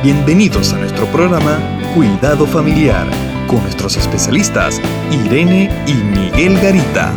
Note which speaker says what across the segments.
Speaker 1: Bienvenidos a nuestro programa Cuidado Familiar con nuestros especialistas Irene y Miguel Garita.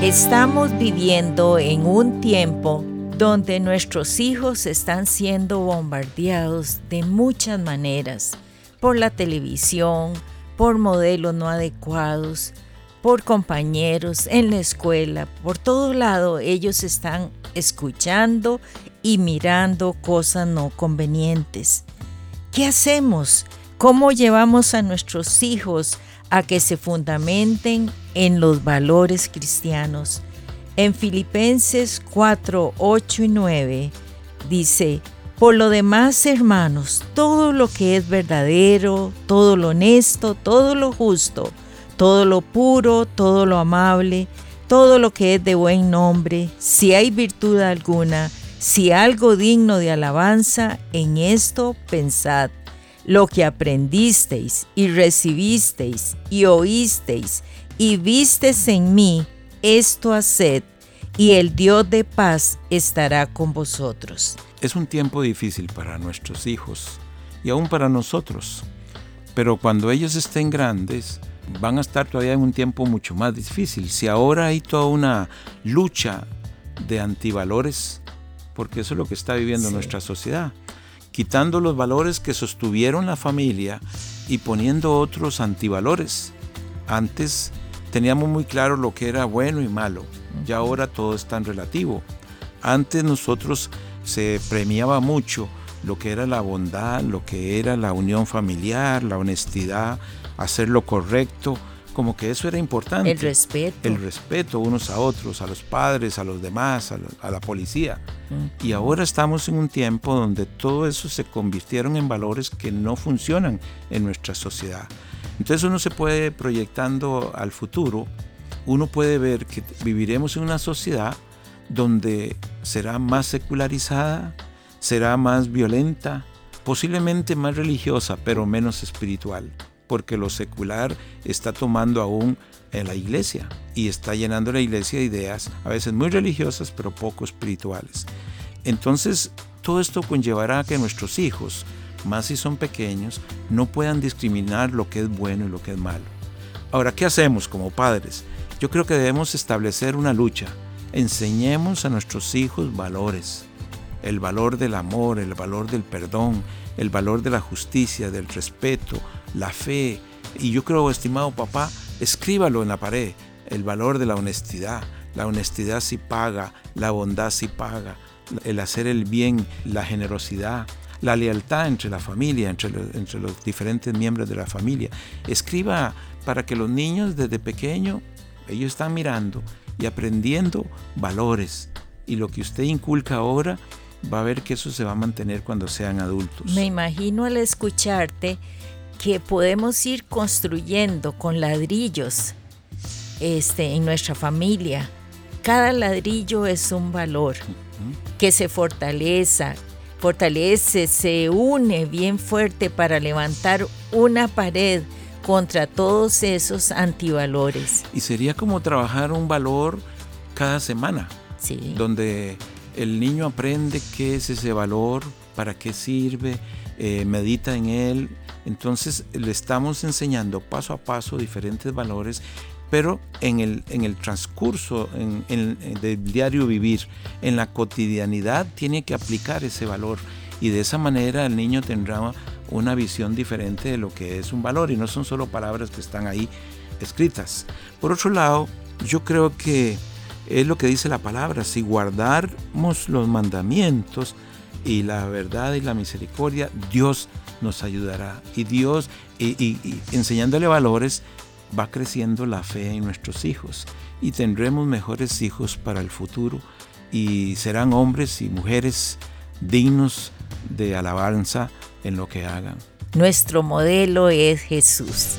Speaker 2: Estamos viviendo en un tiempo donde nuestros hijos están siendo bombardeados de muchas maneras, por la televisión, por modelos no adecuados, por compañeros en la escuela, por todo lado ellos están escuchando y mirando cosas no convenientes. ¿Qué hacemos? ¿Cómo llevamos a nuestros hijos a que se fundamenten en los valores cristianos? En Filipenses 4, 8 y 9 dice, por lo demás, hermanos, todo lo que es verdadero, todo lo honesto, todo lo justo, todo lo puro, todo lo amable, todo lo que es de buen nombre, si hay virtud alguna, si algo digno de alabanza, en esto pensad. Lo que aprendisteis y recibisteis y oísteis y visteis en mí, esto haced, y el Dios de paz estará con vosotros.
Speaker 3: Es un tiempo difícil para nuestros hijos y aún para nosotros, pero cuando ellos estén grandes, van a estar todavía en un tiempo mucho más difícil. Si ahora hay toda una lucha de antivalores, porque eso es lo que está viviendo nuestra sociedad, quitando los valores que sostuvieron la familia y poniendo otros antivalores. Antes teníamos muy claro lo que era bueno y malo, y ahora todo es tan relativo. Antes nosotros se premiaba mucho lo que era la bondad, lo que era la unión familiar, la honestidad, hacer lo correcto, como que eso era importante.
Speaker 2: El respeto.
Speaker 3: El respeto unos a otros, a los padres, a los demás, a, la policía. Y ahora estamos en un tiempo donde todo eso se convirtieron en valores que no funcionan en nuestra sociedad. Entonces uno se puede proyectando al futuro, uno puede ver que viviremos en una sociedad donde será más secularizada, será más violenta, posiblemente más religiosa, pero menos espiritual porque lo secular está tomando aún en la iglesia y está llenando la iglesia de ideas a veces muy religiosas pero poco espirituales. Entonces, todo esto conllevará a que nuestros hijos, más si son pequeños, no puedan discriminar lo que es bueno y lo que es malo. Ahora, ¿qué hacemos como padres? Yo creo que debemos establecer una lucha. Enseñemos a nuestros hijos valores. El valor del amor, el valor del perdón, el valor de la justicia, del respeto, la fe. Y yo creo, estimado papá, escríbalo en la pared, el valor de la honestidad. La honestidad sí paga, la bondad sí paga, el hacer el bien, la generosidad, la lealtad entre la familia, entre, entre los diferentes miembros de la familia. Escriba para que los niños desde pequeño, ellos están mirando y aprendiendo valores. Y lo que usted inculca ahora, va a ver que eso se va a mantener cuando sean adultos.
Speaker 2: Me imagino al escucharte que podemos ir construyendo con ladrillos este, en nuestra familia. Cada ladrillo es un valor que se fortaleza, fortalece, se une bien fuerte para levantar una pared contra todos esos antivalores.
Speaker 3: Y sería como trabajar un valor cada semana, sí. donde el niño aprende qué es ese valor, para qué sirve, eh, medita en él. Entonces le estamos enseñando paso a paso diferentes valores, pero en el, en el transcurso en, del diario vivir, en la cotidianidad, tiene que aplicar ese valor. Y de esa manera el niño tendrá una visión diferente de lo que es un valor y no son solo palabras que están ahí escritas. Por otro lado, yo creo que es lo que dice la palabra, si guardamos los mandamientos y la verdad y la misericordia, Dios nos ayudará. Y Dios, y, enseñándole valores, va creciendo la fe en nuestros hijos y tendremos mejores hijos para el futuro y serán hombres y mujeres dignos de alabanza en lo que hagan.
Speaker 2: Nuestro modelo es Jesús.